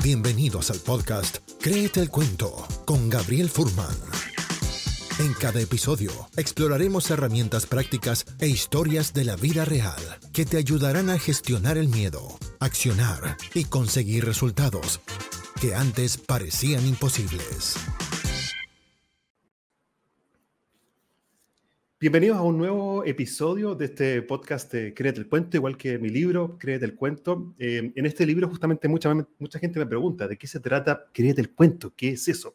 Bienvenidos al podcast Créete el Cuento con Gabriel Furman. En cada episodio exploraremos herramientas prácticas e historias de la vida real que te ayudarán a gestionar el miedo, accionar y conseguir resultados que antes parecían imposibles. Bienvenidos a un nuevo episodio de este podcast de Créete el Cuento, igual que mi libro, Créete el Cuento. Eh, en este libro justamente mucha, mucha gente me pregunta, ¿de qué se trata Créete el Cuento? ¿Qué es eso?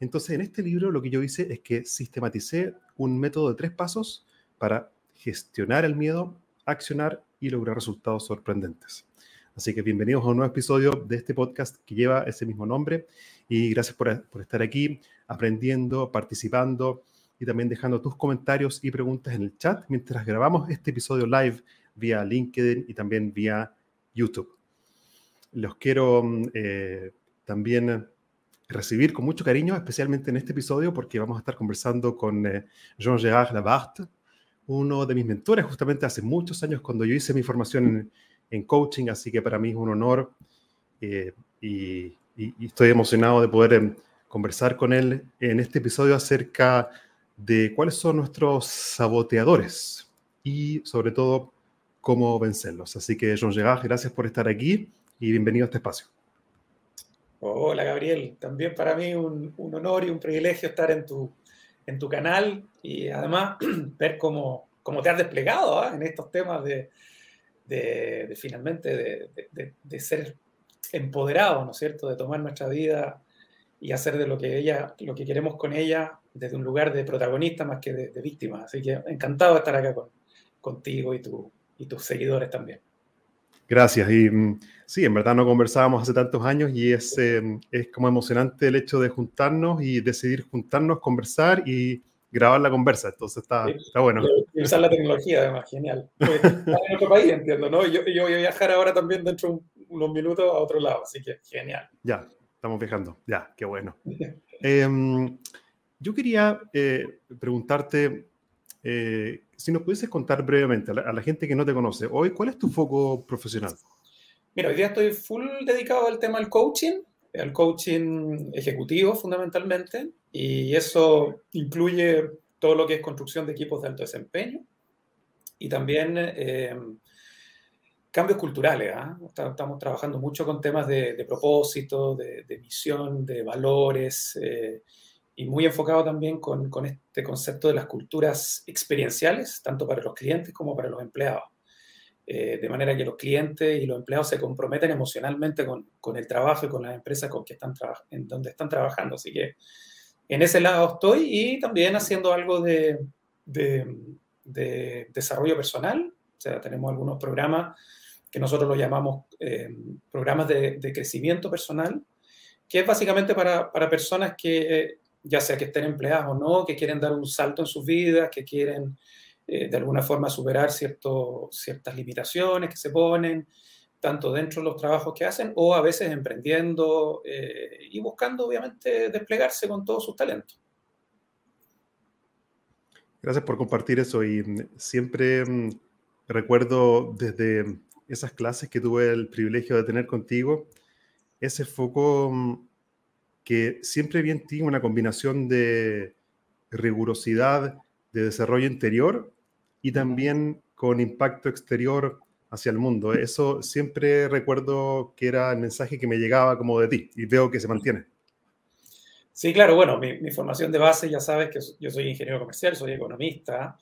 Entonces, en este libro lo que yo hice es que sistematicé un método de tres pasos para gestionar el miedo, accionar y lograr resultados sorprendentes. Así que bienvenidos a un nuevo episodio de este podcast que lleva ese mismo nombre y gracias por, por estar aquí aprendiendo, participando y también dejando tus comentarios y preguntas en el chat mientras grabamos este episodio live vía LinkedIn y también vía YouTube. Los quiero mm, eh, también recibir con mucho cariño, especialmente en este episodio, porque vamos a estar conversando con eh, Jean-Gérard Labarthe, uno de mis mentores justamente hace muchos años cuando yo hice mi formación en, coaching, así que para mí es un honor eh, y, y, estoy emocionado de poder em, conversar con él en este episodio acerca de cuáles son nuestros saboteadores y sobre todo cómo vencerlos. Así que, John Gerard, gracias por estar aquí y bienvenido a este espacio. Hola, Gabriel. También para mí un, honor y un privilegio estar en tu, en tu canal y además ver cómo, cómo te has desplegado ¿ah? en estos temas de, de, finalmente de, de, ser empoderado, ¿no es cierto?, de tomar nuestra vida y hacer de lo que ella, lo que queremos con ella desde un lugar de protagonista más que de, víctima. Así que encantado de estar acá con, contigo y, tu, y tus seguidores también. Gracias. Y mm, sí, en verdad no conversábamos hace tantos años y es, em, es como emocionante el hecho de juntarnos y decidir juntarnos, conversar y grabar la conversa. Entonces está, está bueno. Y usar la tecnología, además, genial. Pues, en otro país, entiendo, ¿no? Yo, yo voy a viajar ahora también dentro de unos minutos a otro lado, así que genial. Ya, estamos viajando. Ya, qué bueno. eh, yo quería eh, preguntarte eh, si nos pudieses contar brevemente a la, gente que no te conoce, hoy, ¿cuál es tu foco profesional? Mira, hoy día estoy full dedicado al tema del coaching, al coaching ejecutivo fundamentalmente, y eso incluye todo lo que es construcción de equipos de alto desempeño y también eh, cambios culturales. ¿ah? Estamos trabajando mucho con temas de, propósito, de, de, misión, de valores y muy enfocado también con, este concepto de las culturas experienciales, tanto para los clientes como para los empleados. Eh, de manera que los clientes y los empleados se comprometen emocionalmente con, el trabajo y con las empresas con que están en donde están trabajando. Así que en ese lado estoy y también haciendo algo de, de desarrollo personal. O sea, tenemos algunos programas que nosotros lo llamamos eh, programas de, crecimiento personal, que es básicamente para, personas que ya sea que estén empleados o no, que quieren dar un salto en sus vidas, que quieren eh, de alguna forma superar ciertas limitaciones que se ponen, tanto dentro de los trabajos que hacen o a veces emprendiendo eh, y buscando obviamente desplegarse con todos sus talentos. Gracias por compartir eso y siempre mm, recuerdo desde esas clases que tuve el privilegio de tener contigo, ese foco mm, que siempre vi en ti una combinación de rigurosidad, de desarrollo interior y también con impacto exterior hacia el mundo. Eso siempre recuerdo que era el mensaje que me llegaba como de ti y veo que se mantiene. Sí, claro, bueno, mi, formación de base, ya sabes que yo soy ingeniero comercial, soy economista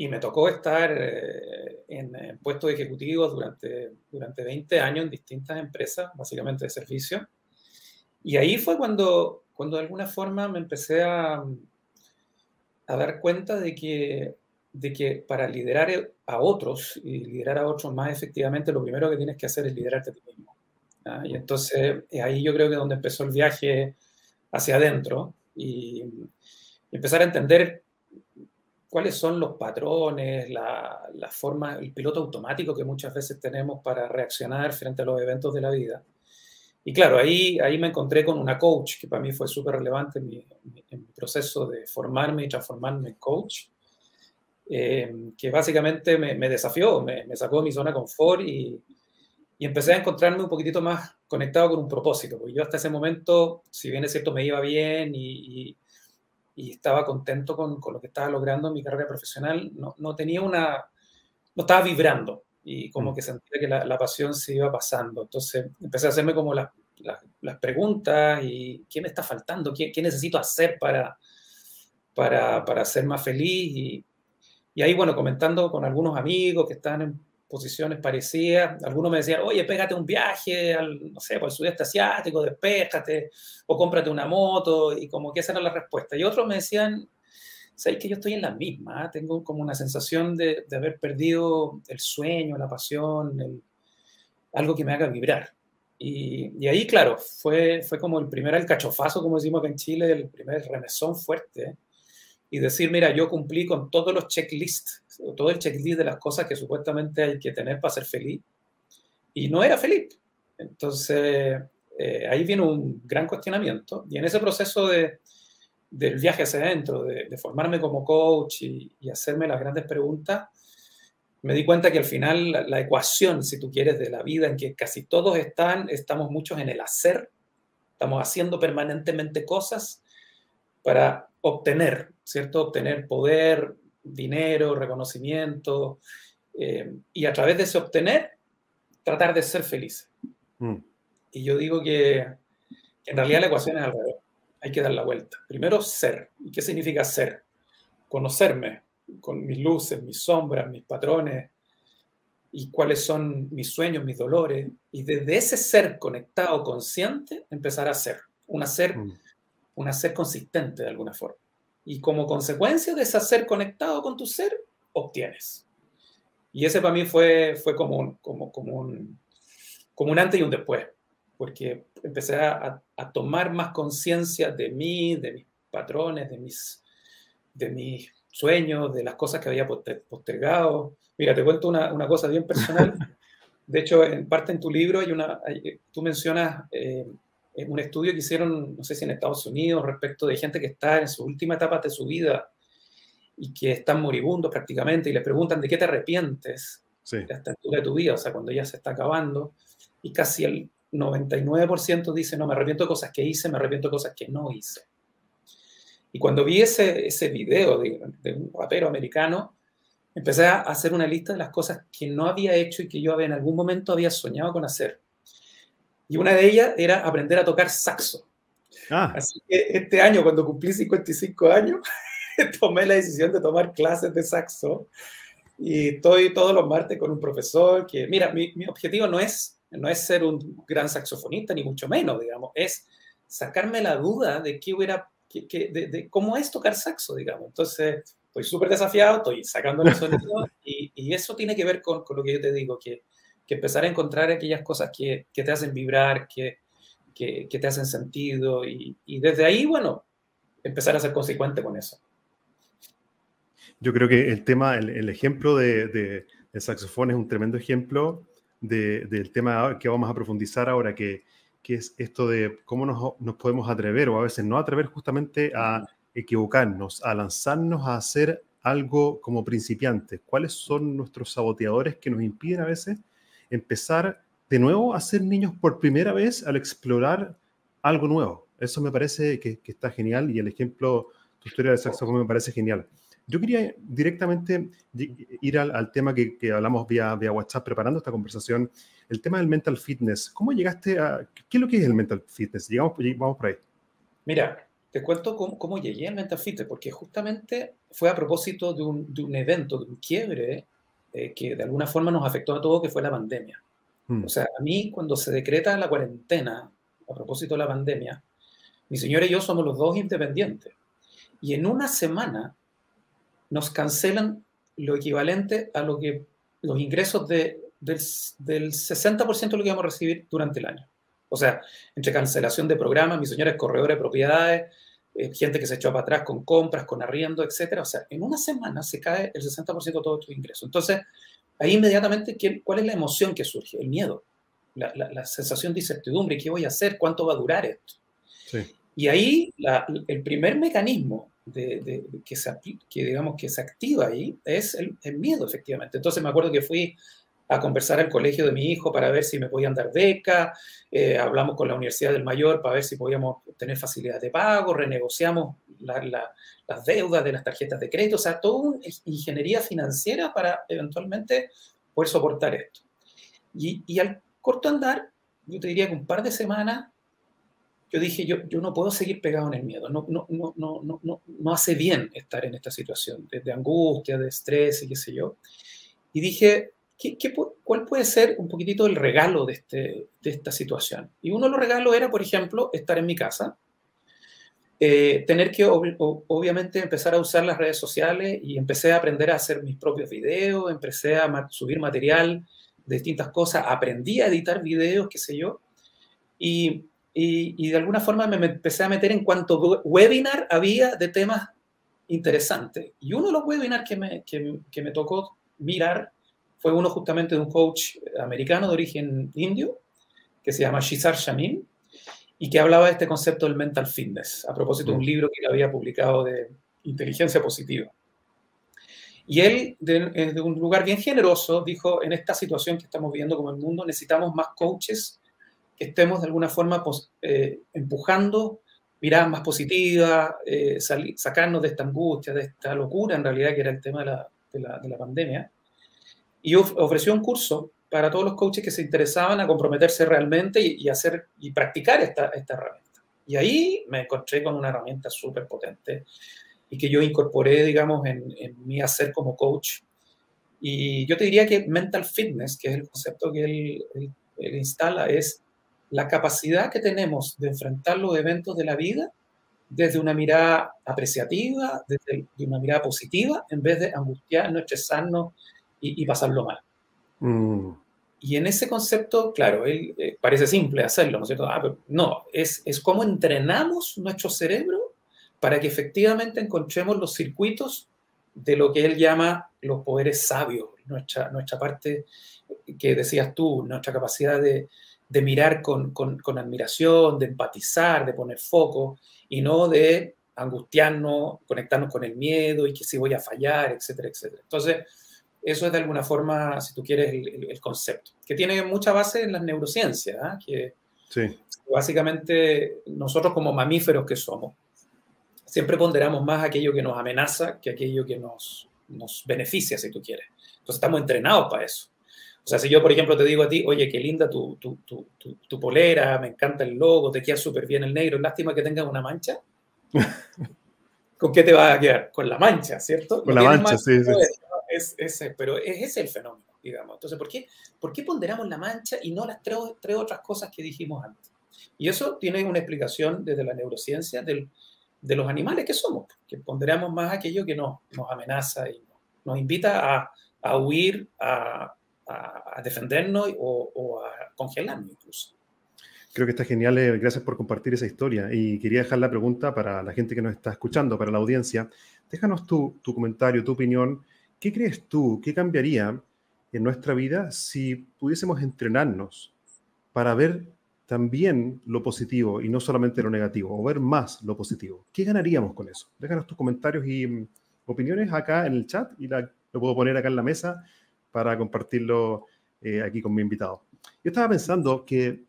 y me tocó estar eh, en, puestos ejecutivos durante, durante 20 años en distintas empresas, básicamente de servicio y ahí fue cuando, cuando de alguna forma me empecé a, a dar cuenta de que, de que para liderar a otros y liderar a otros más efectivamente, lo primero que tienes que hacer es liderarte a ti mismo. Y entonces ahí yo creo que es donde empezó el viaje hacia adentro y, empezar a entender cuáles son los patrones, la, la, forma, el piloto automático que muchas veces tenemos para reaccionar frente a los eventos de la vida y claro, ahí, ahí me encontré con una coach que para mí fue súper relevante en mi, proceso de formarme y transformarme en coach, eh, que básicamente me, desafió, me, sacó de mi zona de confort y, y empecé a encontrarme un poquitito más conectado con un propósito, porque yo hasta ese momento, si bien es cierto, me iba bien y, y, estaba contento con, con, lo que estaba logrando en mi carrera profesional, no, no, tenía una, no estaba vibrando y como mm. que sentía que la, la pasión se iba pasando. Entonces empecé a hacerme como las, las, preguntas y qué me está faltando, qué, qué necesito hacer para, para, para, ser más feliz. Y, y ahí, bueno, comentando con algunos amigos que están en posiciones parecidas. Algunos me decían, oye, pégate un viaje al, no sé, por el sudeste asiático, despéjate, o cómprate una moto, y como que esa era la respuesta. Y otros me decían, sabes que yo estoy en la misma, ¿ah? tengo como una sensación de, de, haber perdido el sueño, la pasión, el, algo que me haga vibrar. Y, y, ahí, claro, fue, fue como el primer alcachofazo, como decimos acá en Chile, el primer remesón fuerte. Y decir, mira, yo cumplí con todos los checklists todo el checklist de las cosas que supuestamente hay que tener para ser feliz. Y no era feliz. Entonces, eh, ahí viene un gran cuestionamiento. Y en ese proceso de, del viaje hacia adentro, de, formarme como coach y, hacerme las grandes preguntas, me di cuenta que al final la, la, ecuación, si tú quieres, de la vida en que casi todos están, estamos muchos en el hacer, estamos haciendo permanentemente cosas para obtener, ¿cierto? Obtener poder, dinero, reconocimiento, eh, y a través de ese obtener, tratar de ser feliz. Mm. Y yo digo que, en realidad la ecuación es al revés. Hay que dar la vuelta. Primero, ser. ¿Y qué significa ser? Conocerme con mis luces, mis sombras, mis patrones y cuáles son mis sueños, mis dolores. Y desde ese ser conectado, consciente, empezar a ser. Un hacer, mm. Un hacer consistente de alguna forma. Y como consecuencia de ese ser conectado con tu ser, obtienes. Y ese para mí fue, fue como, un, como, como, un, como un antes y un después, porque empecé a, a tomar más conciencia de mí, de mis patrones, de mis, de mis sueños, de las cosas que había postergado. Mira, te cuento una, una cosa bien personal. De hecho, en parte en tu libro hay una, tú mencionas eh, un estudio que hicieron, no sé si en Estados Unidos, respecto de gente que está en su última etapa de su vida y que están moribundos prácticamente y le preguntan de qué te arrepientes sí. de esta altura de tu vida, o sea, cuando ya se está acabando, y casi el 99% dice, no, me arrepiento de cosas que hice, me arrepiento de cosas que no hice. Y cuando vi ese, ese video de, de un rapero americano, empecé a hacer una lista de las cosas que no había hecho y que yo en algún momento había soñado con hacer y una de ellas era aprender a tocar saxo. Ah. Así que este año, cuando cumplí 55 años, tomé la decisión de tomar clases de saxo y estoy todos los martes con un profesor que, mira, mi, mi objetivo no es, no es ser un gran saxofonista, ni mucho menos, digamos, es sacarme la duda de qué hubiera, que, de, de, cómo es tocar saxo, digamos. Entonces, estoy súper desafiado, estoy sacando el sonido y, y, eso tiene que ver con, con, lo que yo te digo, que empezar a encontrar aquellas cosas que, que te hacen vibrar, que, que, te hacen sentido y, desde ahí, bueno, empezar a ser consecuente con eso. Yo creo que el tema, el, ejemplo de, de, saxofón es un tremendo ejemplo de, del tema que vamos a profundizar ahora, que, que es esto de cómo nos, nos, podemos atrever o a veces no atrever justamente a equivocarnos, a lanzarnos a hacer algo como principiantes. ¿Cuáles son nuestros saboteadores que nos impiden a veces empezar de nuevo a ser niños por primera vez al explorar algo nuevo. Eso me parece que, que está genial y el ejemplo, tu historia de saxofón me parece genial. Yo quería directamente ir al, al tema que, que, hablamos vía, vía WhatsApp preparando esta conversación, el tema del mental fitness. ¿Cómo llegaste a... ¿Qué es lo que es el mental fitness? Llegamos, vamos por ahí. Mira, te cuento cómo, cómo, llegué al mental fitness, porque justamente fue a propósito de un, de un evento, de un quiebre eh, que de alguna forma nos afectó a todos, que fue la pandemia. Mm. O sea, a mí cuando se decreta la cuarentena, a propósito de la pandemia, mi señora y yo somos los dos independientes. Y en una semana nos cancelan lo equivalente a lo que los ingresos de, del, del 60% de lo que íbamos a recibir durante el año. O sea, entre cancelación de programas, mi señora es corredora de propiedades, eh, gente que se echó para atrás con compras, con arriendo, etcétera. O sea, en una semana se cae el 60% de todos tus ingresos. Entonces, ahí inmediatamente, ¿cuál es la emoción que surge? El miedo, la, la, la sensación de incertidumbre. ¿Qué voy a hacer? ¿Cuánto va a durar esto? Sí. Y ahí la, el primer mecanismo de, de, de que, se, que, digamos, que se activa ahí es el, el, miedo, efectivamente. Entonces me acuerdo que fui a conversar al colegio de mi hijo para ver si me podían dar beca, eh, hablamos con la Universidad del Mayor para ver si podíamos tener facilidades de pago, renegociamos las deudas de las tarjetas de crédito, o sea, toda ingeniería financiera para eventualmente poder soportar esto. Y, y al corto andar, yo te diría que un par de semanas yo dije, yo, yo no puedo seguir pegado en el miedo, no, no, no, no, no, no hace bien estar en esta situación de, angustia, de estrés y qué sé yo. Y dije, ¿qué, qué, cuál puede ser un poquitito el regalo de, este, de esta situación? Y uno de los regalos era, por ejemplo, estar en mi casa, eh, tener que obviamente empezar a usar las redes sociales y empecé a aprender a hacer mis propios videos, empecé a subir material de distintas cosas, aprendí a editar videos, qué sé yo, y y, de alguna forma me empecé a meter en cuanto webinar había de temas interesantes. Y uno de los webinars que me, que, que me tocó mirar fue uno justamente de un coach americano de origen indio, que se llama Shizar Shamin, y que hablaba de este concepto del mental fitness, a propósito de un mm. libro que él había publicado de inteligencia positiva. Y él, de, de, un lugar bien generoso, dijo, en esta situación que estamos viviendo como el mundo, necesitamos más coaches estemos de alguna forma eh, empujando miradas más positivas, eh, sacarnos de esta angustia, de esta locura en realidad que era el tema de la, de la, de la pandemia. Y ofreció un curso para todos los coaches que se interesaban a comprometerse realmente y, hacer y practicar esta, esta herramienta. Y ahí me encontré con una herramienta súper potente y que yo incorporé, digamos, en, en, mi hacer como coach. Y yo te diría que mental fitness, que es el concepto que él, él, él instala, es la capacidad que tenemos de enfrentar los eventos de la vida desde una mirada apreciativa, desde una mirada positiva, en vez de angustiarnos, estresarnos y, y pasarlo mal. Mm. Y en ese concepto, claro, él, eh, parece simple hacerlo, ¿no es cierto? Ah, no, es, es cómo entrenamos nuestro cerebro para que efectivamente encontremos los circuitos de lo que él llama los poderes sabios, nuestra, nuestra parte que decías tú, nuestra capacidad de, de mirar con, con, admiración, de empatizar, de poner foco y no de angustiarnos, conectarnos con el miedo y que si voy a fallar, etcétera, etcétera. Entonces, eso es de alguna forma, si tú quieres, el, concepto, que tiene mucha base en las neurociencias, ¿ah? que básicamente nosotros como mamíferos que somos, siempre ponderamos más aquello que nos amenaza que aquello que nos, nos beneficia, si tú quieres. Entonces estamos entrenados para eso. O sea, si yo, por ejemplo, te digo a ti, oye, qué linda tu, tu, tu, tu polera, me encanta el logo, te queda súper bien el negro, lástima que tengas una mancha. ¿Con qué te va a quedar? Con la mancha, ¿cierto? Con la mancha, sí, sí. Es, es, pero es ese el fenómeno, digamos. Entonces, ¿por qué, ¿por qué ponderamos la mancha y no las tres, otras cosas que dijimos antes? Y eso tiene una explicación desde la neurociencia del, de los animales que somos, que ponderamos más aquello que nos, nos amenaza y nos invita a, huir, a, a, defendernos o, a congelarnos incluso. Creo que está genial. Eh, gracias por compartir esa historia. Y quería dejar la pregunta para la gente que nos está escuchando, para la audiencia. Déjanos tu comentario, tu opinión. ¿Qué crees tú? ¿Qué cambiaría en nuestra vida si pudiésemos entrenarnos para ver también lo positivo y no solamente lo negativo, o ver más lo positivo? ¿Qué ganaríamos con eso? Déjanos tus comentarios y mm, opiniones acá en el chat y la, lo puedo poner acá en la mesa para compartirlo eh, aquí con mi invitado. Yo estaba pensando que,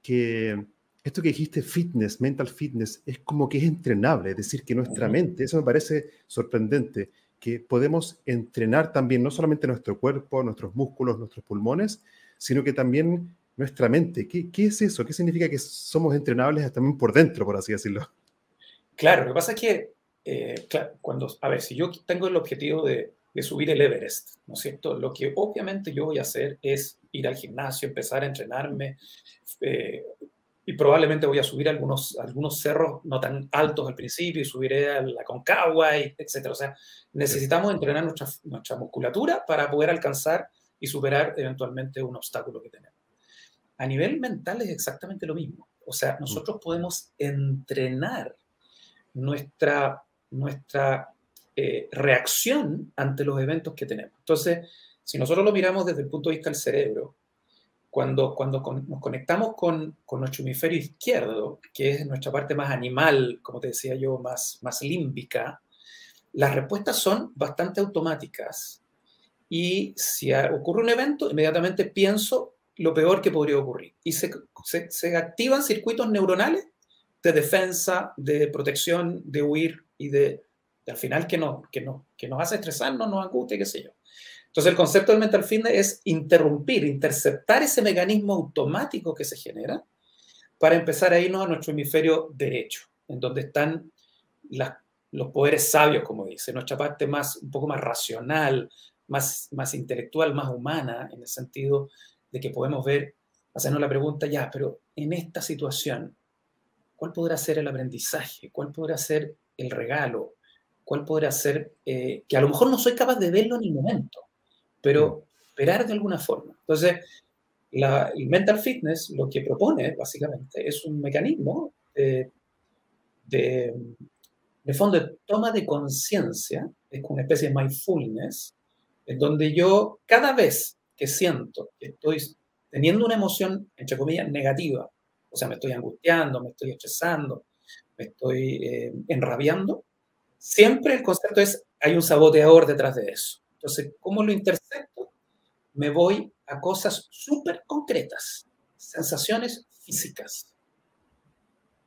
que esto que dijiste, fitness, mental fitness, es como que es entrenable, es decir, que nuestra mente, eso me parece sorprendente, que podemos entrenar también no solamente nuestro cuerpo, nuestros músculos, nuestros pulmones, sino que también nuestra mente. ¿Qué, qué es eso? ¿Qué significa que somos entrenables también por dentro, por así decirlo? Claro, lo que pasa es que, eh, cuando, a ver, si yo tengo el objetivo de de subir el Everest, ¿no es cierto? Lo que obviamente yo voy a hacer es ir al gimnasio, empezar a entrenarme eh, y probablemente voy a subir algunos, algunos cerros no tan altos al principio y subiré a la Concagua, etc. O sea, necesitamos entrenar nuestra, nuestra musculatura para poder alcanzar y superar eventualmente un obstáculo que tenemos. A nivel mental es exactamente lo mismo. O sea, nosotros podemos entrenar nuestra, nuestra eh, reacción ante los eventos que tenemos. Entonces, si nosotros lo miramos desde el punto de vista del cerebro, cuando, cuando nos conectamos con, con, nuestro hemisferio izquierdo, que es nuestra parte más animal, como te decía yo, más, más límbica, las respuestas son bastante automáticas y si ocurre un evento, inmediatamente pienso lo peor que podría ocurrir. Y se, se, activan circuitos neuronales de defensa, de protección, de huir y de, al final que, no, que, no, que nos hace estresarnos, nos angustia, qué sé yo. Entonces el concepto del mental fitness es interrumpir, interceptar ese mecanismo automático que se genera para empezar a irnos a nuestro hemisferio derecho, en donde están los poderes sabios, como dice, nuestra parte más, un poco más racional, más, más intelectual, más humana, en el sentido de que podemos ver, hacernos la pregunta, ya, pero en esta situación, ¿cuál podrá ser el aprendizaje? ¿Cuál podrá ser el regalo? ¿Cuál podrá ser, eh, que a lo mejor no soy capaz de verlo en el momento, pero mm. esperar de alguna forma? Entonces, el mental fitness lo que propone básicamente es un mecanismo de, de, fondo de toma de conciencia, es una especie de mindfulness, en donde yo cada vez que siento que estoy teniendo una emoción, entre comillas, negativa, o sea, me estoy angustiando, me estoy estresando, me estoy eh, enrabiando, siempre el concepto es, hay un saboteador detrás de eso. Entonces, ¿cómo lo intercepto? Me voy a cosas súper concretas, sensaciones físicas.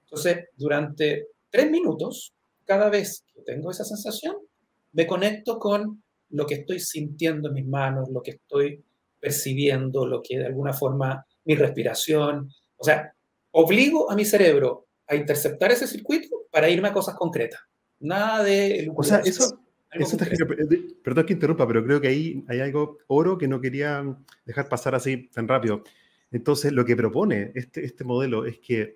Entonces, durante tres minutos, cada vez que tengo esa sensación, me conecto con lo que estoy sintiendo en mis manos, lo que estoy percibiendo, lo que de alguna forma mi respiración, o sea, obligo a mi cerebro a interceptar ese circuito para irme a cosas concretas. Nada de... O sea, eso, eso perdón que interrumpa, pero creo que ahí hay algo oro que no quería dejar pasar así tan rápido. Entonces, lo que propone este, este modelo es que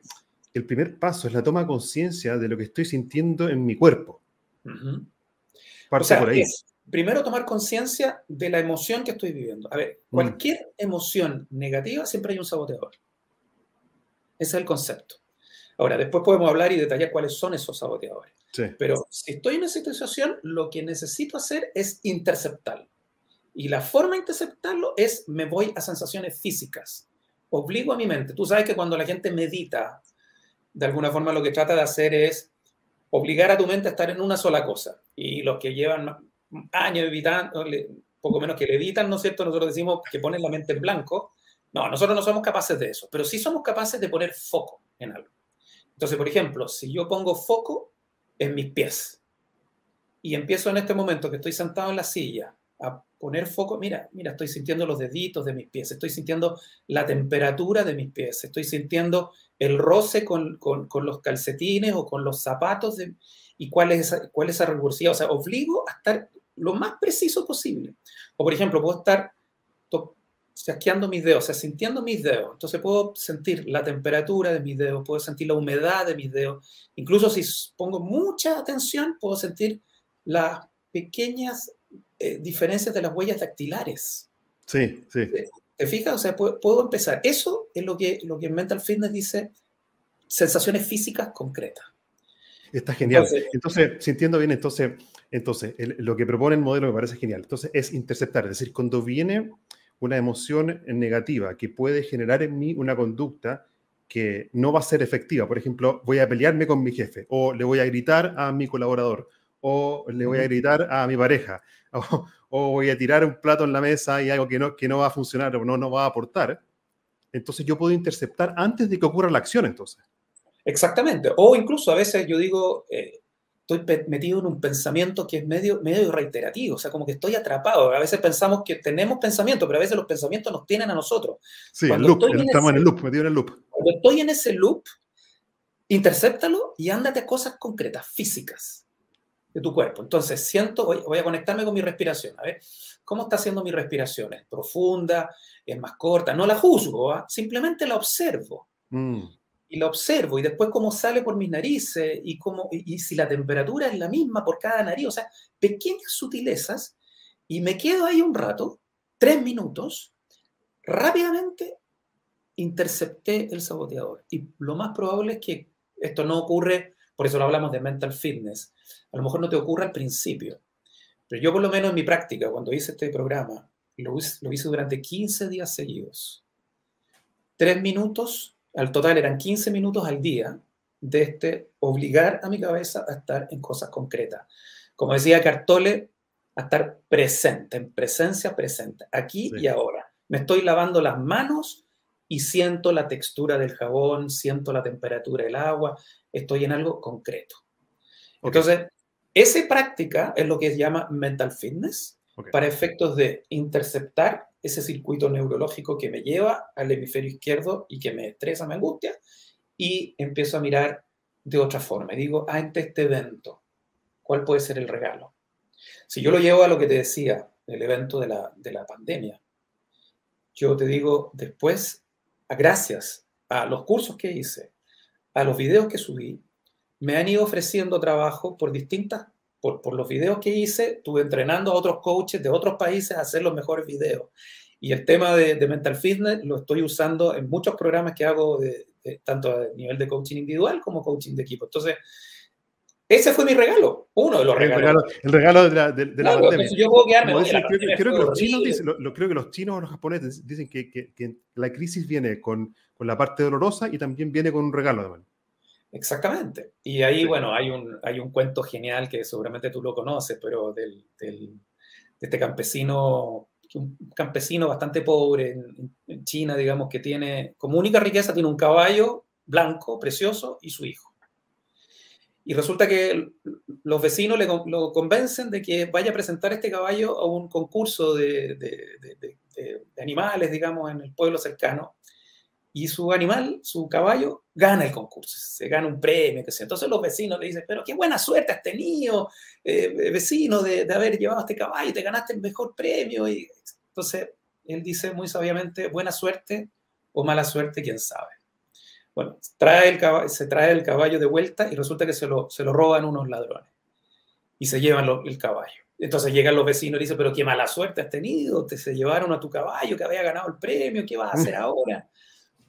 el primer paso es la toma de conciencia de lo que estoy sintiendo en mi cuerpo. Parte por ahí. primero tomar conciencia de la emoción que estoy viviendo. A ver, mm. cualquier emoción negativa siempre hay un saboteador. Ese es el concepto. Ahora, después podemos hablar y detallar cuáles son esos saboteadores. Pero si estoy en esa situación, lo que necesito hacer es interceptarlo. Y la forma de interceptarlo es me voy a sensaciones físicas. Obligo a mi mente. Tú sabes que cuando la gente medita, de alguna forma lo que trata de hacer es obligar a tu mente a estar en una sola cosa. Y los que llevan años evitando, poco menos que le evitan, ¿no es cierto? Nosotros decimos que ponen la mente en blanco. No, nosotros no somos capaces de eso, pero sí somos capaces de poner foco en algo. Entonces, por ejemplo, si yo pongo foco en mis pies. Y empiezo en este momento que estoy sentado en la silla a poner foco, mira, mira, estoy sintiendo los deditos de mis pies, estoy sintiendo la temperatura de mis pies, estoy sintiendo el roce con, con, los calcetines o con los zapatos y cuál es, esa, cuál es esa. O sea, obligo a estar lo más preciso posible. O, por ejemplo, puedo estar chasqueando mis dedos, o sea, sintiendo mis dedos. Entonces puedo sentir la temperatura de mis dedos, puedo sentir la humedad de mis dedos. Incluso si pongo mucha atención, puedo sentir las pequeñas eh, diferencias de las huellas dactilares. Sí, sí. ¿Te, fijas? O sea, puedo, empezar. Eso es lo que, lo que Mental Fitness dice, sensaciones físicas concretas. Está genial. Entonces, si entiendo bien, entonces, entonces lo que propone el modelo me parece genial. Entonces, es interceptar, es decir, cuando viene una emoción negativa que puede generar en mí una conducta que no va a ser efectiva. Por ejemplo, voy a pelearme con mi jefe, o le voy a gritar a mi colaborador, o le voy a gritar a mi pareja, o, voy a tirar un plato en la mesa y algo que no, que no va a funcionar o no, no va a aportar. Entonces yo puedo interceptar antes de que ocurra la acción, entonces. Exactamente. O incluso a veces yo digo, eh, estoy metido en un pensamiento que es medio, medio reiterativo, o sea, como que estoy atrapado. A veces pensamos que tenemos pensamiento, pero a veces los pensamientos nos tienen a nosotros. Sí, el loop, estamos en el loop, metido en el loop. Cuando estoy en ese loop, intercéptalo y ándate a cosas concretas, físicas de tu cuerpo. Entonces, siento, voy, a conectarme con mi respiración. A ver, ¿cómo está haciendo mi respiración? ¿Es profunda? ¿Es más corta? No la juzgo, ¿ah? simplemente la observo. Mm y lo observo y después cómo sale por mis narices y, cómo, y, si la temperatura es la misma por cada nariz, o sea, pequeñas sutilezas y me quedo ahí un rato, tres minutos, rápidamente intercepté el saboteador. Y lo más probable es que esto no ocurre, por eso lo hablamos de mental fitness, a lo mejor no te ocurre al principio, pero yo por lo menos en mi práctica, cuando hice este programa, lo, lo hice durante 15 días seguidos. Tres minutos al total eran 15 minutos al día de este obligar a mi cabeza a estar en cosas concretas. Como decía Cartole, a estar presente, en presencia presente, aquí y ahora. Me estoy lavando las manos y siento la textura del jabón, siento la temperatura del agua, estoy en algo concreto. Entonces, esa práctica es lo que se llama mental fitness para efectos de interceptar ese circuito neurológico que me lleva al hemisferio izquierdo y que me estresa, me angustia, y empiezo a mirar de otra forma. Digo, ante este evento, ¿cuál puede ser el regalo? Si yo lo llevo a lo que te decía, el evento de la, de la pandemia, yo te digo, después, gracias a los cursos que hice, a los videos que subí, me han ido ofreciendo trabajo por distintas, por, por los videos que hice, estuve entrenando a otros coaches de otros países a hacer los mejores videos. Y el tema de, de mental fitness lo estoy usando en muchos programas que hago de, tanto a nivel de coaching individual como coaching de equipo. Entonces, ese fue mi regalo, uno de los regalos. El regalo, de la, de, la pandemia. Yo puedo quedarme. creo, que los chinos dicen, lo, creo que los chinos o los japoneses dicen que, que, que, la crisis viene con, con, la parte dolorosa y también viene con un regalo. Además. Exactamente. Y ahí, bueno, hay un, hay un cuento genial que seguramente tú lo conoces, pero del, del, de este campesino un campesino bastante pobre en, China, digamos, que tiene como única riqueza, tiene un caballo blanco, precioso, y su hijo. Y resulta que los vecinos le, lo convencen de que vaya a presentar este caballo a un concurso de, de, animales, digamos, en el pueblo cercano. Y su animal, su caballo, gana el concurso, se gana un premio, que sea. Entonces los vecinos le dicen, pero qué buena suerte has tenido, eh, vecino, de, de, haber llevado este caballo, te ganaste el mejor premio. Y entonces, él dice muy sabiamente, buena suerte o mala suerte, quién sabe. Bueno, trae el caballo, se trae el caballo de vuelta y resulta que se lo, se lo roban unos ladrones y se llevan el caballo. Entonces llegan los vecinos y dicen, pero qué mala suerte has tenido, te se llevaron a tu caballo que había ganado el premio, ¿qué vas a hacer ahora?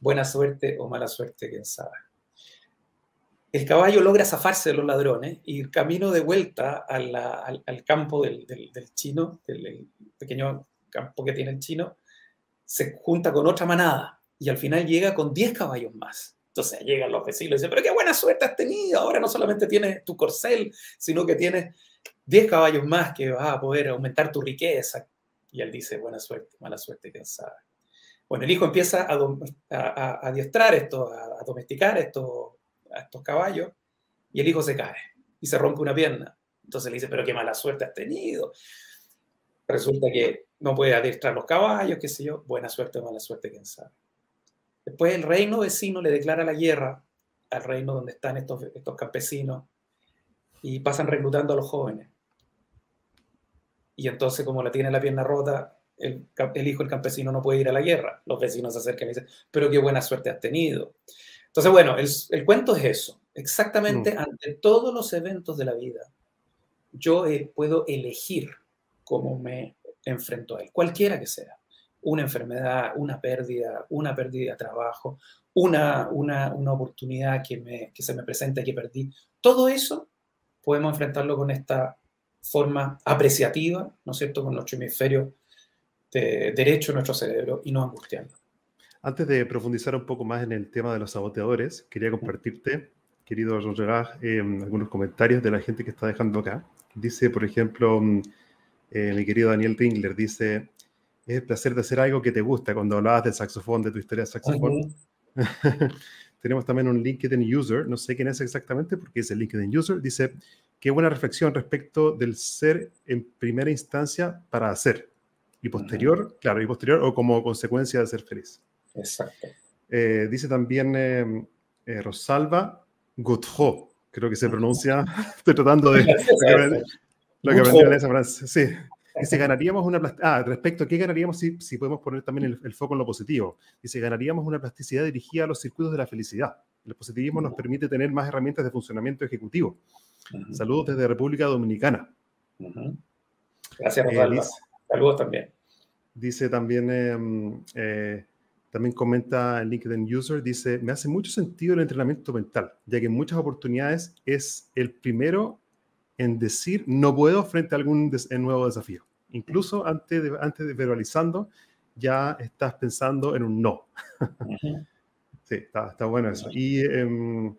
Buena suerte o mala suerte, quién sabe. El caballo logra zafarse de los ladrones y camino de vuelta al, campo del chino, del pequeño campo que tiene el chino, se junta con otra manada y al final llega con 10 caballos más. Entonces llegan los vecinos y dicen, pero qué buena suerte has tenido, ahora no solamente tienes tu corcel, sino que tienes 10 caballos más que vas a poder aumentar tu riqueza. Y él dice, buena suerte, mala suerte, quién sabe. Bueno, el hijo empieza a, adiestrar esto, a, domesticar estos, a estos caballos, y el hijo se cae y se rompe una pierna. Entonces le dice, pero qué mala suerte has tenido. Resulta que no puede adiestrar los caballos, qué sé yo, buena suerte o mala suerte, quién sabe. Después el reino vecino le declara la guerra al reino donde están estos, estos campesinos y pasan reclutando a los jóvenes. Y entonces, como la tiene la pierna rota, el, hijo del campesino no puede ir a la guerra. Los vecinos se acercan y dicen, pero qué buena suerte has tenido. Entonces, bueno, el, el cuento es eso. Exactamente mm. ante todos los eventos de la vida, yo eh, puedo elegir cómo me enfrento a él, cualquiera que sea. Una enfermedad, una pérdida, una pérdida de trabajo, una, una, una oportunidad que, me, que se me presenta y que perdí. Todo eso podemos enfrentarlo con esta forma apreciativa, ¿no es cierto?, con nuestro hemisferio de derecho, nuestro cerebro, y no angustiando. Antes de profundizar un poco más en el tema de los saboteadores, quería compartirte, querido Gerard, eh, algunos comentarios de la gente que está dejando acá. Dice, por ejemplo, eh, mi querido Daniel Tingler dice, es el placer de hacer algo que te gusta cuando hablabas del saxofón, de tu historia de saxofón. Tenemos también un LinkedIn User, no sé quién es exactamente porque es el LinkedIn User, dice, qué buena reflexión respecto del ser en primera instancia para hacer y posterior, claro, y posterior o como consecuencia de ser feliz. Exacto. Eh, dice también eh, Rosalba Gautreau, creo que se pronuncia, estoy tratando de, lo que aprendí en esa frase, sí. Dice, ganaríamos una Ah, respecto a qué ganaríamos si, si podemos poner también el, foco en lo positivo. Dice, ganaríamos una plasticidad dirigida a los circuitos de la felicidad. El positivismo nos permite tener más herramientas de funcionamiento ejecutivo. Saludos desde República Dominicana. Gracias, eh, Saludos también. Dice también, em, eh, también comenta el LinkedIn User, dice, me hace mucho sentido el entrenamiento mental, ya que en muchas oportunidades es el primero en decir no puedo frente a algún nuevo desafío. Incluso antes de, antes de verbalizando, ya estás pensando en un no. sí, está, está, bueno eso. Y, em,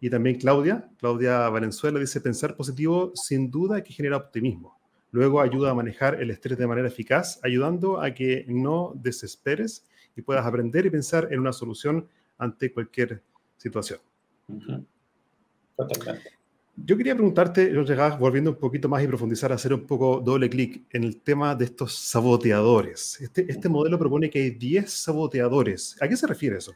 y también Claudia, Claudia Valenzuela dice, pensar positivo sin duda que genera optimismo. Luego ayuda a manejar el estrés de manera eficaz, ayudando a que no desesperes y puedas aprender y pensar en una solución ante cualquier situación. Totalmente. Yo quería preguntarte, volviendo un poquito más y profundizar, hacer un poco doble clic en el tema de estos saboteadores. Este, este modelo propone que hay 10 saboteadores. ¿A qué se refiere eso?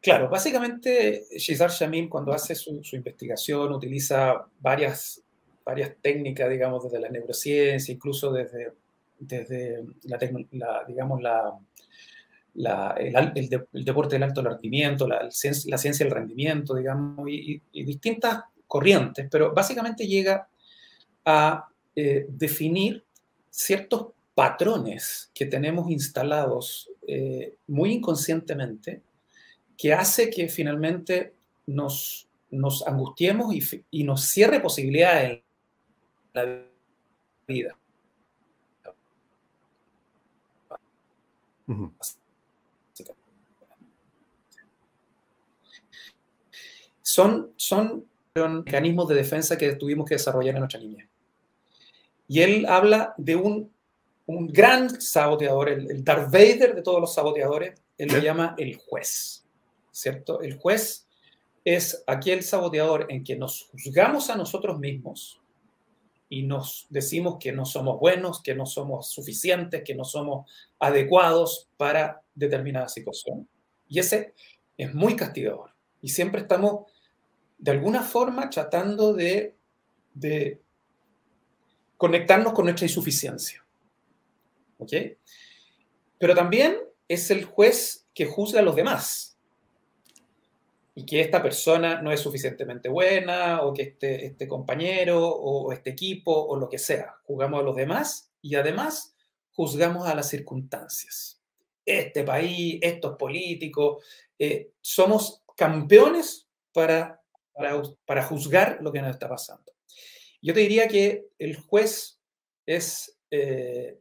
Claro, básicamente Shizar Shamim cuando hace su, investigación utiliza varias, varias técnicas, digamos, desde la neurociencia, incluso desde, desde la, digamos, la, el, deporte del alto rendimiento, la, ciencia del rendimiento, digamos, y, distintas corrientes, pero básicamente llega a eh, definir ciertos patrones que tenemos instalados eh, muy inconscientemente que hace que finalmente nos, nos angustiemos y, y nos cierre posibilidades la vida. Son, son mecanismos de defensa que tuvimos que desarrollar en nuestra niñez. Y él habla de un, un gran saboteador, el, el, Darth Vader de todos los saboteadores, él lo llama el juez. ¿cierto? El juez es aquel saboteador en que nos juzgamos a nosotros mismos y nos decimos que no somos buenos, que no somos suficientes, que no somos adecuados para determinada situación. Y ese es muy castigador. Y siempre estamos, de alguna forma, tratando de, de conectarnos con nuestra insuficiencia. ¿Ok? Pero también es el juez que juzga a los demás y que esta persona no es suficientemente buena o que este, este compañero o este equipo o lo que sea. Jugamos a los demás y además juzgamos a las circunstancias. Este país, estos políticos, eh, somos campeones para, para, juzgar lo que nos está pasando. Yo te diría que el juez es, eh,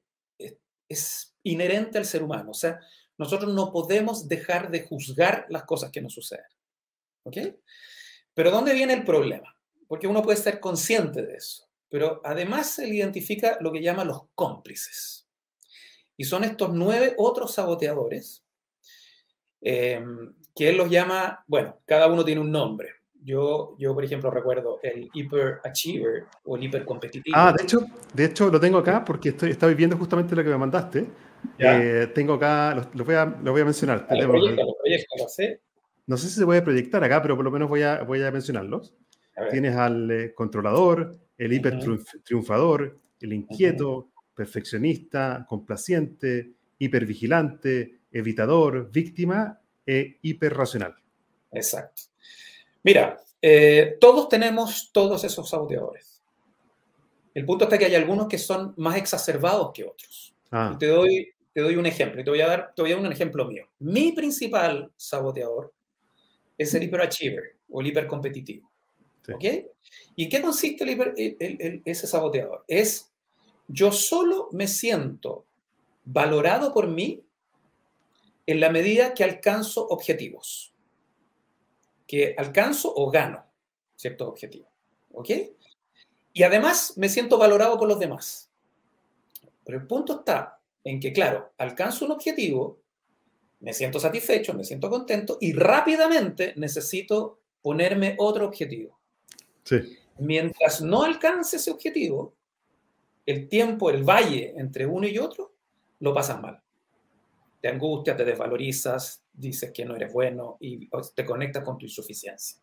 es inherente al ser humano. O sea, nosotros no podemos dejar de juzgar las cosas que nos suceden. ¿Ok? Pero ¿dónde viene el problema? Porque uno puede ser consciente de eso, pero además se identifica lo que llama los cómplices. Y son estos nueve otros saboteadores em, que él los llama, bueno, cada uno tiene un nombre. Yo, yo, por ejemplo, recuerdo el hyperachiever o el hipercompetitivo. Ah, de hecho, de hecho lo tengo acá porque estoy, estaba viendo justamente lo que me mandaste. Eh, tengo acá, lo, voy, a, lo voy a mencionar. Vale, proyectalo, ¿sí? No sé si se puede proyectar acá, pero por lo menos voy a, voy a mencionarlos. Tienes al eh, controlador, el hipertriunfador, el inquieto, perfeccionista, complaciente, hipervigilante, evitador, víctima e hiperracional. Exacto. Mira, eh, todos tenemos todos esos saboteadores. El punto está que hay algunos que son más exacerbados que otros. Ah. Te, doy, te doy un ejemplo, te voy, a dar, te voy a dar un ejemplo mío. Mi principal saboteador es el hiperachiever o el hipercompetitivo. ¿Ok? ¿Y en qué consiste ese saboteador? Es yo solo me siento valorado por mí en la medida que alcanzo objetivos. Que alcanzo o gano ciertos objetivos. ¿Ok? Y además me siento valorado por los demás. Pero el punto está en que, claro, alcanzo un objetivo me siento satisfecho, me siento contento y rápidamente necesito ponerme otro objetivo. Mientras no alcance ese objetivo, el tiempo, el valle entre uno y otro, lo pasas mal. Te angustias, te desvalorizas, dices que no eres bueno y te conectas con tu insuficiencia.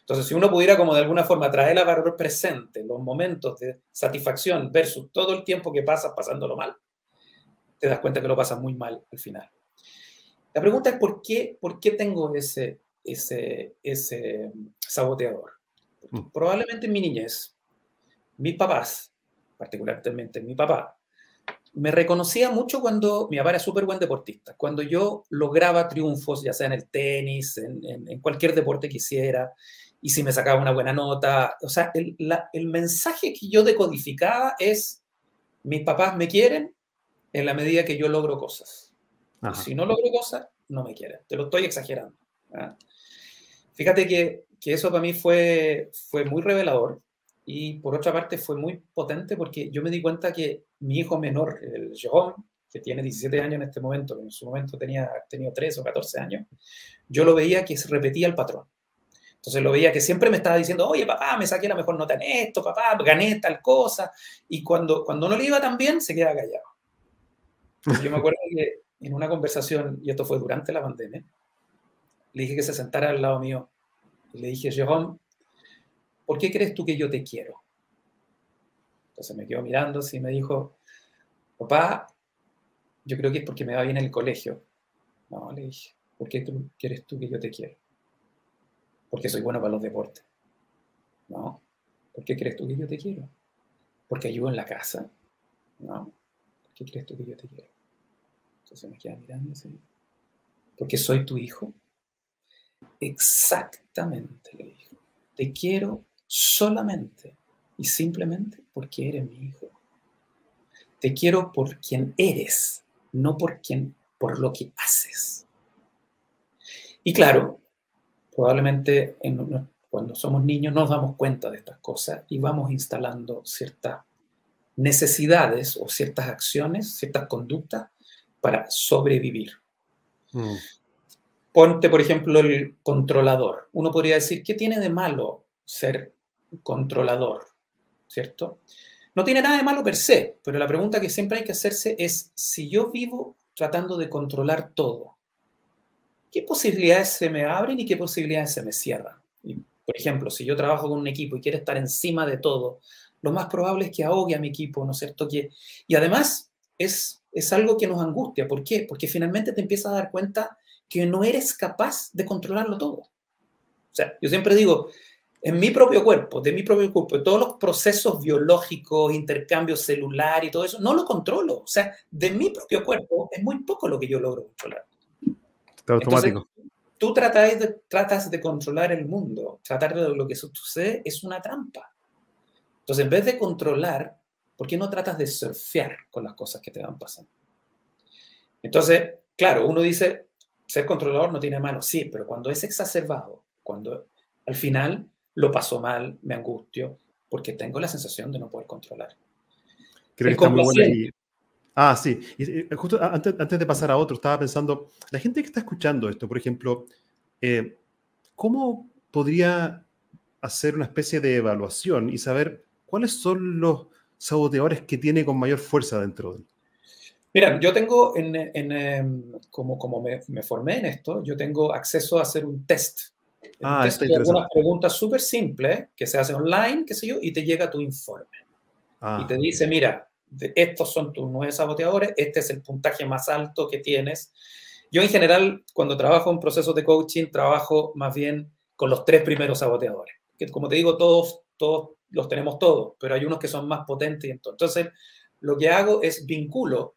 Entonces, si uno pudiera como de alguna forma traer a valor presente los momentos de satisfacción versus todo el tiempo que pasas pasándolo mal, te das cuenta que lo pasas muy mal al final. La pregunta es ¿por qué, por qué tengo ese, ese, ese saboteador? Mm. Probablemente en mi niñez, mis papás, particularmente mi papá, me reconocía mucho cuando mi papá era súper buen deportista, cuando yo lograba triunfos, ya sea en el tenis, en, en, cualquier deporte que hiciera, y si me sacaba una buena nota. O sea, el, la, el mensaje que yo decodificaba es, mis papás me quieren en la medida que yo logro cosas. Si no logro cosas, no me quieren. Te lo estoy exagerando. Fíjate que, que, eso para mí fue, fue muy revelador y por otra parte fue muy potente porque yo me di cuenta que mi hijo menor, el Jerome, que tiene 17 años en este momento, en su momento tenía tenido 13 o 14 años, yo lo veía que se repetía el patrón. Entonces lo veía que siempre me estaba diciendo, oye, papá, me saqué la mejor nota en esto, papá, gané tal cosa. Y cuando, cuando no le iba tan bien, se quedaba callado. yo me acuerdo que en una conversación, y esto fue durante la pandemia, le dije que se sentara al lado mío. Y le dije, Jerome, ¿por qué crees tú que yo te quiero? Entonces me quedó mirando y me dijo, papá, yo creo que es porque me va bien en el colegio. No, le dije, ¿por qué tú quieres tú que yo te quiero? Porque soy bueno para los deportes. No, ¿por qué crees tú que yo te quiero? Porque ayudo en la casa. No, ¿por qué crees tú que yo te quiero? Entonces me queda mirando así. Porque soy tu hijo. Exactamente, le dijo. Te quiero solamente y simplemente porque eres mi hijo. Te quiero por quien eres, no por quien, por lo que haces. Y claro, probablemente cuando somos niños nos damos cuenta de estas cosas y vamos instalando ciertas necesidades o ciertas acciones, ciertas conductas para sobrevivir. Mm. Ponte, por ejemplo, el controlador. Uno podría decir, ¿qué tiene de malo ser controlador? ¿Cierto? No tiene nada de malo per se, pero la pregunta que siempre hay que hacerse es, si yo vivo tratando de controlar todo, ¿qué posibilidades se me abren y qué posibilidades se me cierran? por ejemplo, si yo trabajo con un equipo y quiero estar encima de todo, lo más probable es que ahogue a mi equipo, ¿no es cierto? Que, y además es, es algo que nos angustia. ¿Por qué? Porque finalmente te empiezas a dar cuenta que no eres capaz de controlarlo todo. O sea, yo siempre digo, en mi propio cuerpo, de mi propio cuerpo, todos los procesos biológicos, intercambio celular y todo eso, no lo controlo. O sea, de mi propio cuerpo es muy poco lo que yo logro controlar. Está automático. tú tratas de, tratas de controlar el mundo, tratar de lo que sucede es una trampa. Entonces, en vez de controlar, ¿por qué no tratas de surfear con las cosas que te van pasando? Entonces, claro, uno dice, ser controlador no tiene mano, sí, pero cuando es exacerbado, cuando al final lo paso mal, me angustio, porque tengo la sensación de no poder controlar. Creo que está muy buena Ah, sí. Y, justo antes, antes, de pasar a otro, estaba pensando, la gente que está escuchando esto, por ejemplo, eh, ¿cómo podría hacer una especie de evaluación y saber cuáles son los saboteadores que tiene con mayor fuerza dentro de él? Mira, yo tengo, en, en, em, como, como me, me, formé en esto, yo tengo acceso a hacer un test Ah, hay algunas preguntas súper simples que se hacen online, qué sé yo, y te llega tu informe. Ah. Y te dice, mira, estos son tus nueve saboteadores, este es el puntaje más alto que tienes. Yo en general, cuando trabajo en procesos de coaching, trabajo más bien con los tres primeros saboteadores. Que como te digo, todos, todos los tenemos todos, pero hay unos que son más potentes. Entonces, lo que hago es vinculo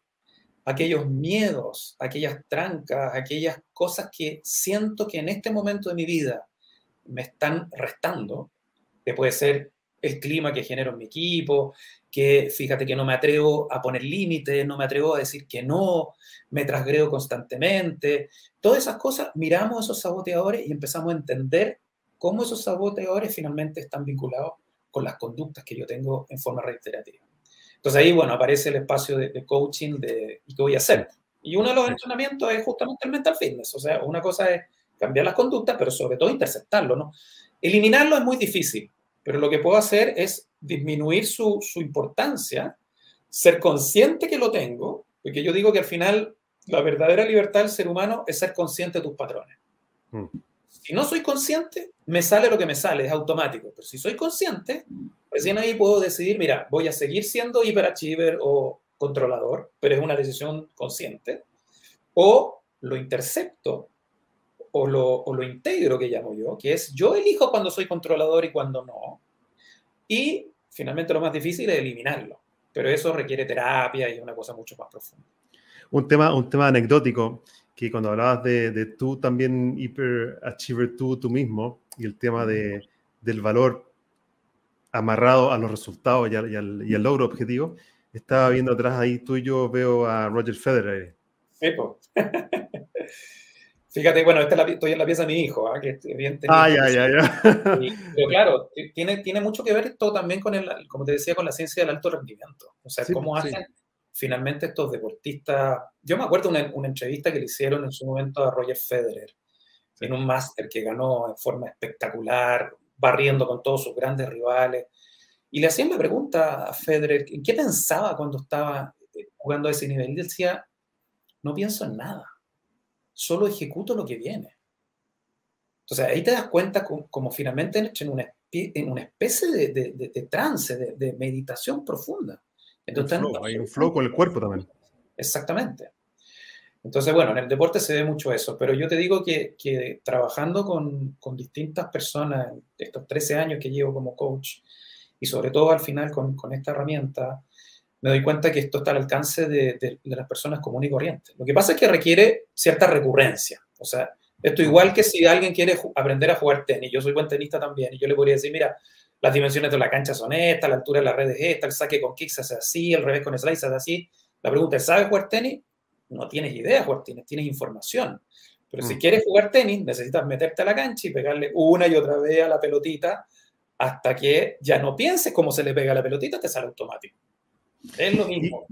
aquellos miedos, aquellas trancas, aquellas cosas que siento que en este momento de mi vida me están restando, que puede ser el clima que genero en mi equipo, que fíjate que no me atrevo a poner límites, no me atrevo a decir que no, me trasgrego constantemente. Todas esas cosas, miramos esos saboteadores y empezamos a entender cómo esos saboteadores finalmente están vinculados con las conductas que yo tengo en forma reiterativa. Entonces ahí, bueno, aparece el espacio de, coaching de ¿y qué voy a hacer? Y uno de los entrenamientos es justamente el mental fitness. O sea, una cosa es cambiar las conductas, pero sobre todo interceptarlo, ¿no? Eliminarlo es muy difícil, pero lo que puedo hacer es disminuir su, su importancia, ser consciente que lo tengo, porque yo digo que al final la verdadera libertad del ser humano es ser consciente de tus patrones. Mm. Si no soy consciente, me sale lo que me sale, es automático. Pero si soy consciente, recién ahí puedo decidir, mira, voy a seguir siendo hiperachiever o controlador, pero es una decisión consciente, o lo intercepto o lo, o lo integro que llamo yo, que es yo elijo cuando soy controlador y cuando no. Y finalmente lo más difícil es eliminarlo, pero eso requiere terapia y una cosa mucho más profunda. Un tema, un tema anecdótico, que cuando hablabas de, de tú también hyperachiever tú, tú mismo, y el tema de, del valor amarrado a los resultados y al, y al, y al logro objetivo, estaba viendo atrás ahí tú y yo veo a Roger Federer. Fíjate, bueno, esta estoy en la pieza de mi hijo, ¿ah? que bien Ah, ya, ya, ya. pero claro, tiene, tiene mucho que ver esto también con el, como te decía, con la ciencia del alto rendimiento. O sea, cómo hacen finalmente estos deportistas. Yo me acuerdo una, una entrevista que le hicieron en su momento a Roger Federer, en un máster que ganó en forma espectacular, barriendo con todos sus grandes rivales. Y le hacían la pregunta a Federer, ¿qué pensaba cuando estaba eh, jugando a ese nivel? Y decía, no pienso en nada solo ejecuto lo que viene. Entonces ahí te das cuenta como, finalmente en una, en una especie de, de, trance, de, meditación profunda. Entonces, hay un flow con el cuerpo también. Exactamente. Entonces, bueno, en el deporte se ve mucho eso, pero yo te digo que, que trabajando con, con, distintas personas, estos 13 años que llevo como coach, y sobre todo al final con, con esta herramienta, me doy cuenta que esto está al alcance de, las personas comunes y corrientes. Lo que pasa es que requiere cierta recurrencia. O sea, esto igual que si alguien quiere aprender a jugar tenis, yo soy buen tenista también, y yo le podría decir, mira, las dimensiones de la cancha son estas, la altura de la red es esta, el saque con kicks es así, el revés con slice es así. La pregunta es, ¿sabes jugar tenis? No tienes idea de jugar tenis, tienes información. Pero si mm. quieres jugar tenis, necesitas meterte a la cancha y pegarle una y otra vez a la pelotita hasta que ya no pienses cómo se le pega a la pelotita, te sale automático. Es lo mismo.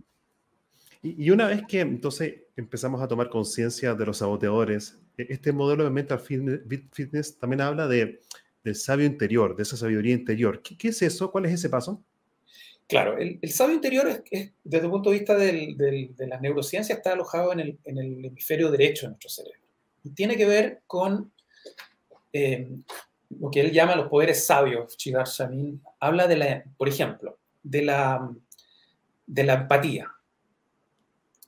Y, una vez que entonces empezamos a tomar conciencia de los saboteadores, e, este modelo de mental fitness, también habla de, del sabio interior, de esa sabiduría interior. ¿Qué, es eso? ¿Cuál es ese paso? Claro, el, sabio interior es, desde el punto de vista de las neurociencias, está alojado en el, hemisferio derecho de nuestro cerebro. Y tiene que ver con eh, lo que él llama los poderes sabios. Chigar Shamin habla de la, por ejemplo, de la de la empatía.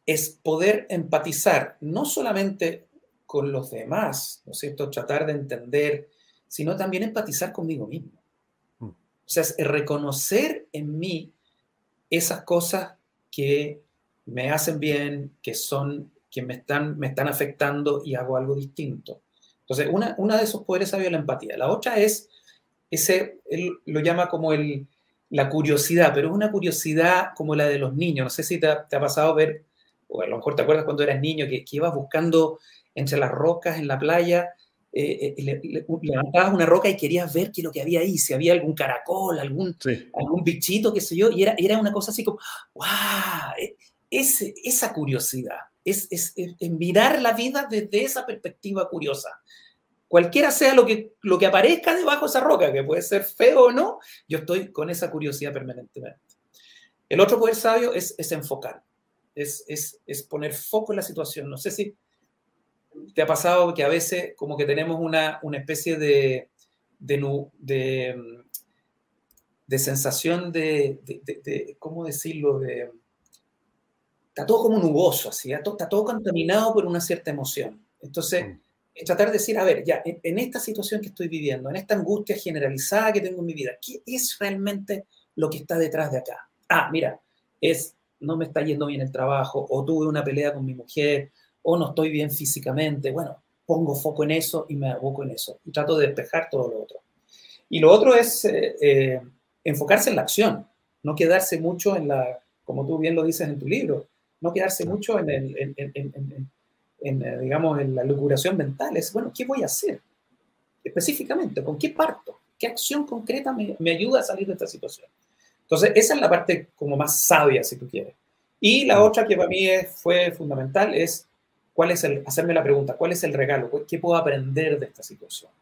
Es poder empatizar no solamente con los demás, ¿no es cierto? Tratar de entender, sino también empatizar conmigo mismo. Mm. O sea, es reconocer en mí esas cosas que me hacen bien, que son, que me están, me están afectando y hago algo distinto. Entonces, una, una de esos poderes sabios es la empatía. La otra es ese, él lo llama como el, la curiosidad, pero es una curiosidad como la de los niños. No sé si te ha, pasado ver, o a lo mejor te acuerdas cuando eras niño, que, ibas buscando entre las rocas en la playa, eh, eh, levantabas una roca y querías ver qué es lo que había ahí, si había algún caracol, algún, algún bichito, qué sé yo, y era, era una cosa así como, ¡wow! E, esa curiosidad, es, es, es mirar la vida desde esa perspectiva curiosa cualquiera sea lo que, lo que aparezca debajo de esa roca, que puede ser feo o no, yo estoy con esa curiosidad permanentemente. El otro poder sabio es, es enfocar, es, es, es, poner foco en la situación. No sé si te ha pasado que a veces como que tenemos una, una especie de, de, de, de sensación de, de, ¿cómo decirlo? De, está todo como nuboso, así, está todo contaminado por una cierta emoción. Entonces, mm tratar de decir, a ver, ya, en, esta situación que estoy viviendo, en esta angustia generalizada que tengo en mi vida, ¿qué es realmente lo que está detrás de acá? Ah, mira, es, no me está yendo bien el trabajo, o tuve una pelea con mi mujer, o no estoy bien físicamente. Bueno, pongo foco en eso y me aboco en eso, y trato de despejar todo lo otro. Y lo otro es eh, eh, enfocarse en la acción, no quedarse mucho en la, como tú bien lo dices en tu libro, no quedarse mucho en, el, en, en en, eh, digamos, en la locuración mental es, bueno, ¿qué voy a hacer? Específicamente, ¿con qué parto? ¿Qué acción concreta me, me ayuda a salir de esta situación? Entonces, esa es la parte como más sabia, si tú quieres. Y la otra que para mí fue fundamental es, ¿cuál es el, hacerme la pregunta, ¿cuál es el regalo? ¿Qué puedo aprender de esta situación?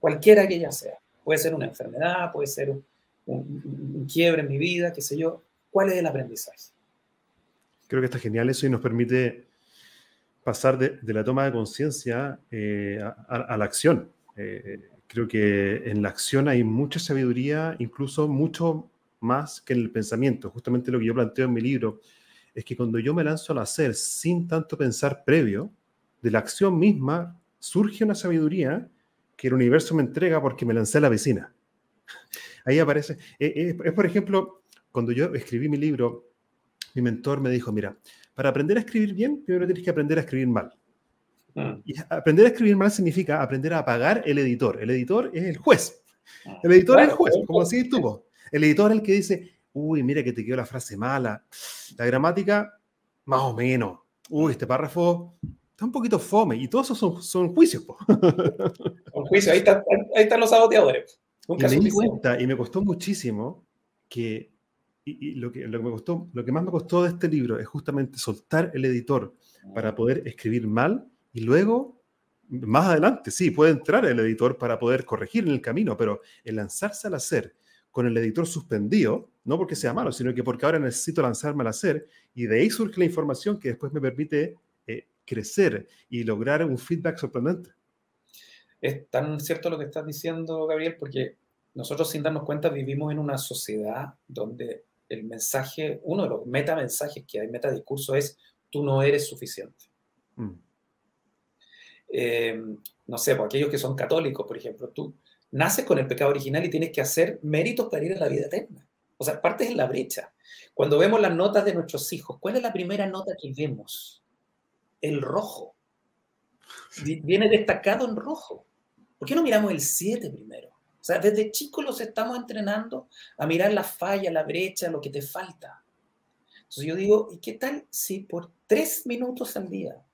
Cualquiera que ella sea. Puede ser una enfermedad, puede ser un, un quiebre en mi vida, qué sé yo. ¿Cuál es el aprendizaje? Creo que está genial eso y nos permite pasar de, la toma de conciencia eh, a, la acción. Eh, creo que en la acción hay mucha sabiduría, incluso mucho más que en el pensamiento. Justamente lo que yo planteo en mi libro es que cuando yo me lanzo al hacer sin tanto pensar previo, de la acción misma surge una sabiduría que el universo me entrega porque me lancé a la vecina. Ahí aparece. Eh, es, por ejemplo, cuando yo escribí mi libro, mi mentor me dijo, mira, para aprender a escribir bien, primero tienes que aprender a escribir mal. Mm. Y aprender a escribir mal significa aprender a apagar el editor. El editor es el juez. Ah. El editor es el juez, como así tú. El editor es el que dice, uy, mira que te quedó la frase mala. La gramática, más o menos. Uy, este párrafo está un poquito fome. Y todos esos son, son juicios. Son juicios, ahí, ahí están los saboteadores. Nunca y me di cuenta y me costó muchísimo que, y, lo, que, lo, que me costó, lo que más me costó de este libro es justamente soltar el editor para poder escribir mal y luego, más adelante, sí, puede entrar el editor para poder corregir en el camino, pero el lanzarse al hacer con el editor suspendido, no porque sea malo, sino que porque ahora necesito lanzarme al hacer y de ahí surge la información que después me permite eh, crecer y lograr un feedback sorprendente. Es tan cierto lo que estás diciendo, Gabriel, porque nosotros sin darnos cuenta vivimos en una sociedad donde el mensaje, uno de los metamensajes que hay, metadiscurso es tú no eres suficiente. Mm. Eh, no sé, por aquellos que son católicos, por ejemplo, tú naces con el pecado original y tienes que hacer méritos para ir a la vida eterna. O sea, partes en la brecha. Cuando vemos las notas de nuestros hijos, ¿cuál es la primera nota que vemos? El rojo. Viene destacado en rojo. ¿Por qué no miramos el 7 primero? O sea, desde chicos los estamos entrenando a mirar la falla, la brecha, lo que te falta. Entonces yo digo, ¿y qué tal si por tres minutos al día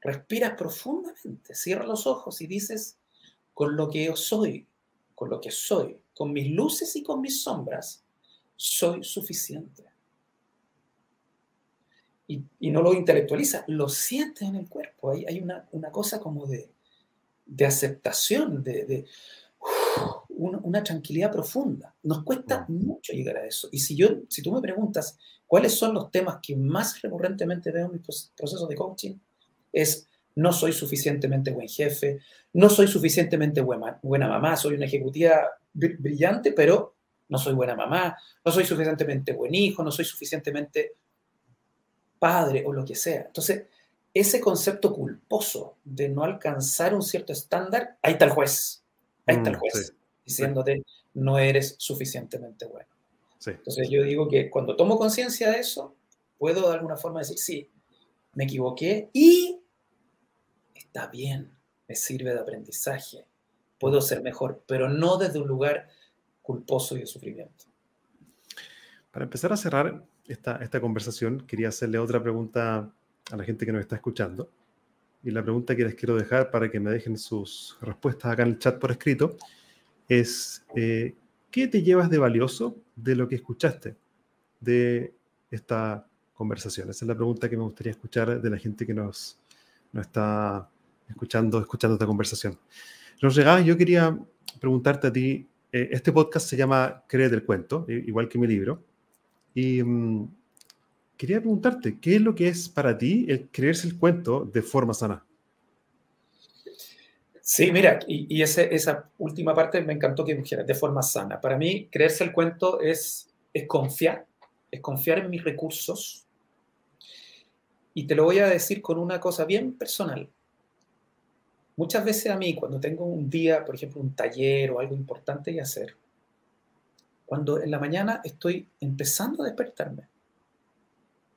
respiras profundamente, cierras los ojos y dices, con lo que yo soy, con lo que soy, con mis luces y con mis sombras, soy suficiente. Y, no lo intelectualiza, lo siente en el cuerpo. Hay, hay una, una, cosa como de, de aceptación, de, de una, tranquilidad profunda. Nos cuesta mucho llegar a eso. Y si, yo, si tú me preguntas cuáles son los temas que más recurrentemente veo en mis procesos de coaching, es no soy suficientemente buen jefe, no soy suficientemente buena, buena mamá, soy una ejecutiva brillante, pero no soy buena mamá, no soy suficientemente buen hijo, no soy suficientemente padre o lo que sea. Entonces, ese concepto culposo de no alcanzar un cierto estándar, ahí está el juez, ahí está el mm, juez, diciéndote, no eres suficientemente bueno. Entonces yo digo que cuando tomo conciencia de eso, puedo de alguna forma decir, sí, me equivoqué y está bien, me sirve de aprendizaje, puedo ser mejor, pero no desde un lugar culposo y de sufrimiento. Para empezar a cerrar esta, esta conversación, quería hacerle otra pregunta a la gente que nos está escuchando. Y la pregunta que les quiero dejar para que me dejen sus respuestas acá en el chat por escrito es, eh, ¿qué te llevas de valioso de lo que escuchaste de esta conversación? Esa es la pregunta que me gustaría escuchar de la gente que nos, nos está escuchando, escuchando esta conversación. Nos llegaba, yo quería preguntarte a ti, eh, este podcast se llama Créete el cuento, igual que mi libro, y mm, quería preguntarte, ¿qué es lo que es para ti el creerse el cuento de forma sana? Sí, mira, y, esa última parte me encantó que dijeras, de forma sana. Para mí, creerse el cuento es, es confiar, es confiar en mis recursos. Y te lo voy a decir con una cosa bien personal. Muchas veces a mí, cuando tengo un día, por ejemplo, un taller o algo importante que hacer, cuando en la mañana estoy empezando a despertarme,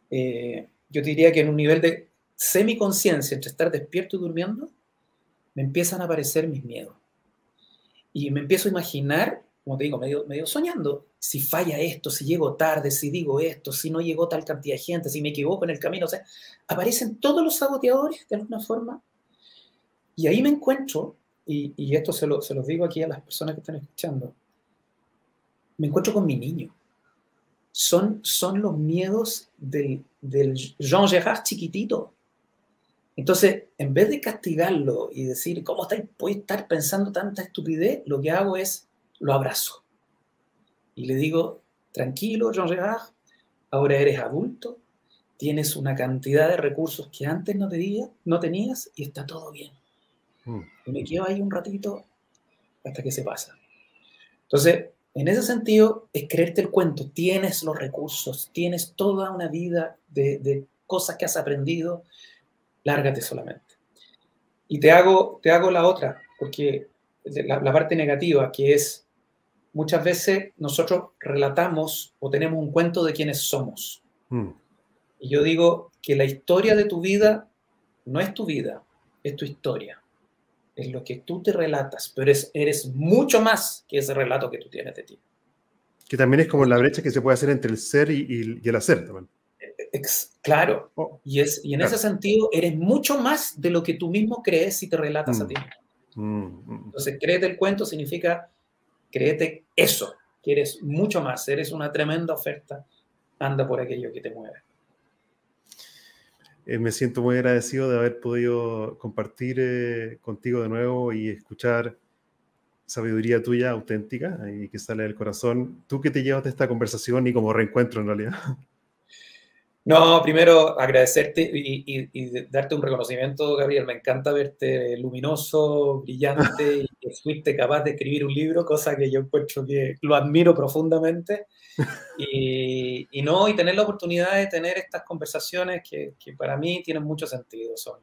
eh, yo diría que en un nivel de semiconciencia entre estar despierto y durmiendo, me empiezan a aparecer mis miedos. Y me empiezo a imaginar, como te digo, medio, soñando, si falla esto, si llego tarde, si digo esto, si no llegó tal cantidad de gente, si me equivoco en el camino. O sea, aparecen todos los saboteadores de alguna forma. Y ahí me encuentro, y, y esto se lo, se los digo aquí a las personas que están escuchando, me encuentro con mi niño son, son los miedos del, del Jean Gerard chiquitito. Entonces, en vez de castigarlo y decir, ¿cómo está, puede estar pensando tanta estupidez? Lo que hago es, lo abrazo. Y le digo, tranquilo, Jean Gerard, ahora eres adulto, tienes una cantidad de recursos que antes no, tenía, no tenías y está todo bien. Mm. Y me quedo ahí un ratito hasta que se pasa. Entonces, en ese sentido, es creerte el cuento. Tienes los recursos, tienes toda una vida de, cosas que has aprendido. Lárgate solamente. Y te hago, te hago la otra, porque la, parte negativa, que es muchas veces nosotros relatamos o tenemos un cuento de quiénes somos. Mm. Y yo digo que la historia de tu vida no es tu vida, es tu historia es lo que tú te relatas, pero es, eres mucho más que ese relato que tú tienes de ti. Que también es como la brecha que se puede hacer entre el ser y, el hacer. También. claro, oh, y, es, y en ese sentido eres mucho más de lo que tú mismo crees si te relatas a mm. ti. Mm, mm. Entonces, créete el cuento significa créete eso, que eres mucho más, eres una tremenda oferta, anda por aquello que te mueve. Eh, me siento muy agradecido de haber podido compartir eh, contigo de nuevo y escuchar sabiduría tuya auténtica y que sale del corazón. ¿Tú qué te llevas de esta conversación y como reencuentro en realidad? No, primero agradecerte y, darte un reconocimiento, Gabriel. Me encanta verte luminoso, brillante y que fuiste capaz de escribir un libro, cosa que yo encuentro que lo admiro profundamente. Y, no, y tener la oportunidad de tener estas conversaciones que, que para mí tienen mucho sentido. Son.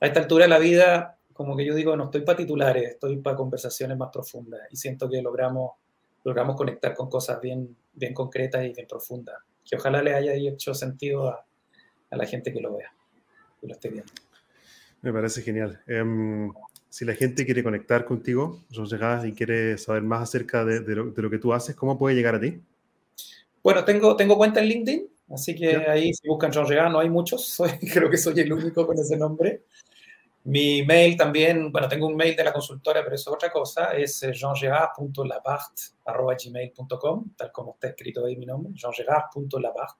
A esta altura de la vida, como que yo digo, no estoy para titulares, estoy para conversaciones más profundas y siento que logramos, logramos conectar con cosas bien, bien concretas y bien profundas que ojalá le haya hecho sentido a, la gente que lo vea y lo esté viendo. Me parece genial. Em, si la gente quiere conectar contigo, llegas y quiere saber más acerca de, lo, que tú haces, ¿cómo puede llegar a ti? Bueno, tengo, tengo cuenta en LinkedIn, así que ahí si buscan Jean Gerard, no hay muchos, soy, creo que soy el único con ese nombre. Mi mail también, bueno, tengo un mail de la consultora, pero es otra cosa, es eh, jeangerard.labart.gmail.com, tal como está escrito ahí mi nombre, jeangerard.labart.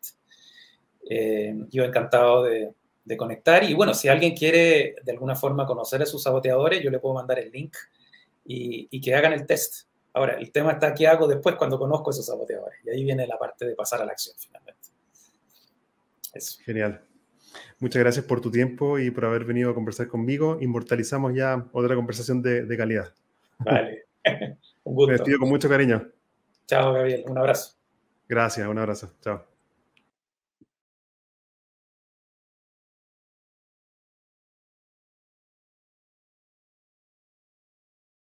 Eh, yo encantado de, de, conectar y bueno, si alguien quiere de alguna forma conocer a sus saboteadores, yo le puedo mandar el link y, y que hagan el test. Ahora, el tema está qué hago después cuando conozco a esos saboteadores y ahí viene la parte de pasar a la acción finalmente. Eso. Genial. Muchas gracias por tu tiempo y por haber venido a conversar conmigo. Inmortalizamos ya otra conversación de, de calidad. Vale. un gusto. Me despido con mucho cariño. Chao, Gabriel. Un abrazo. Gracias, un abrazo. Chao.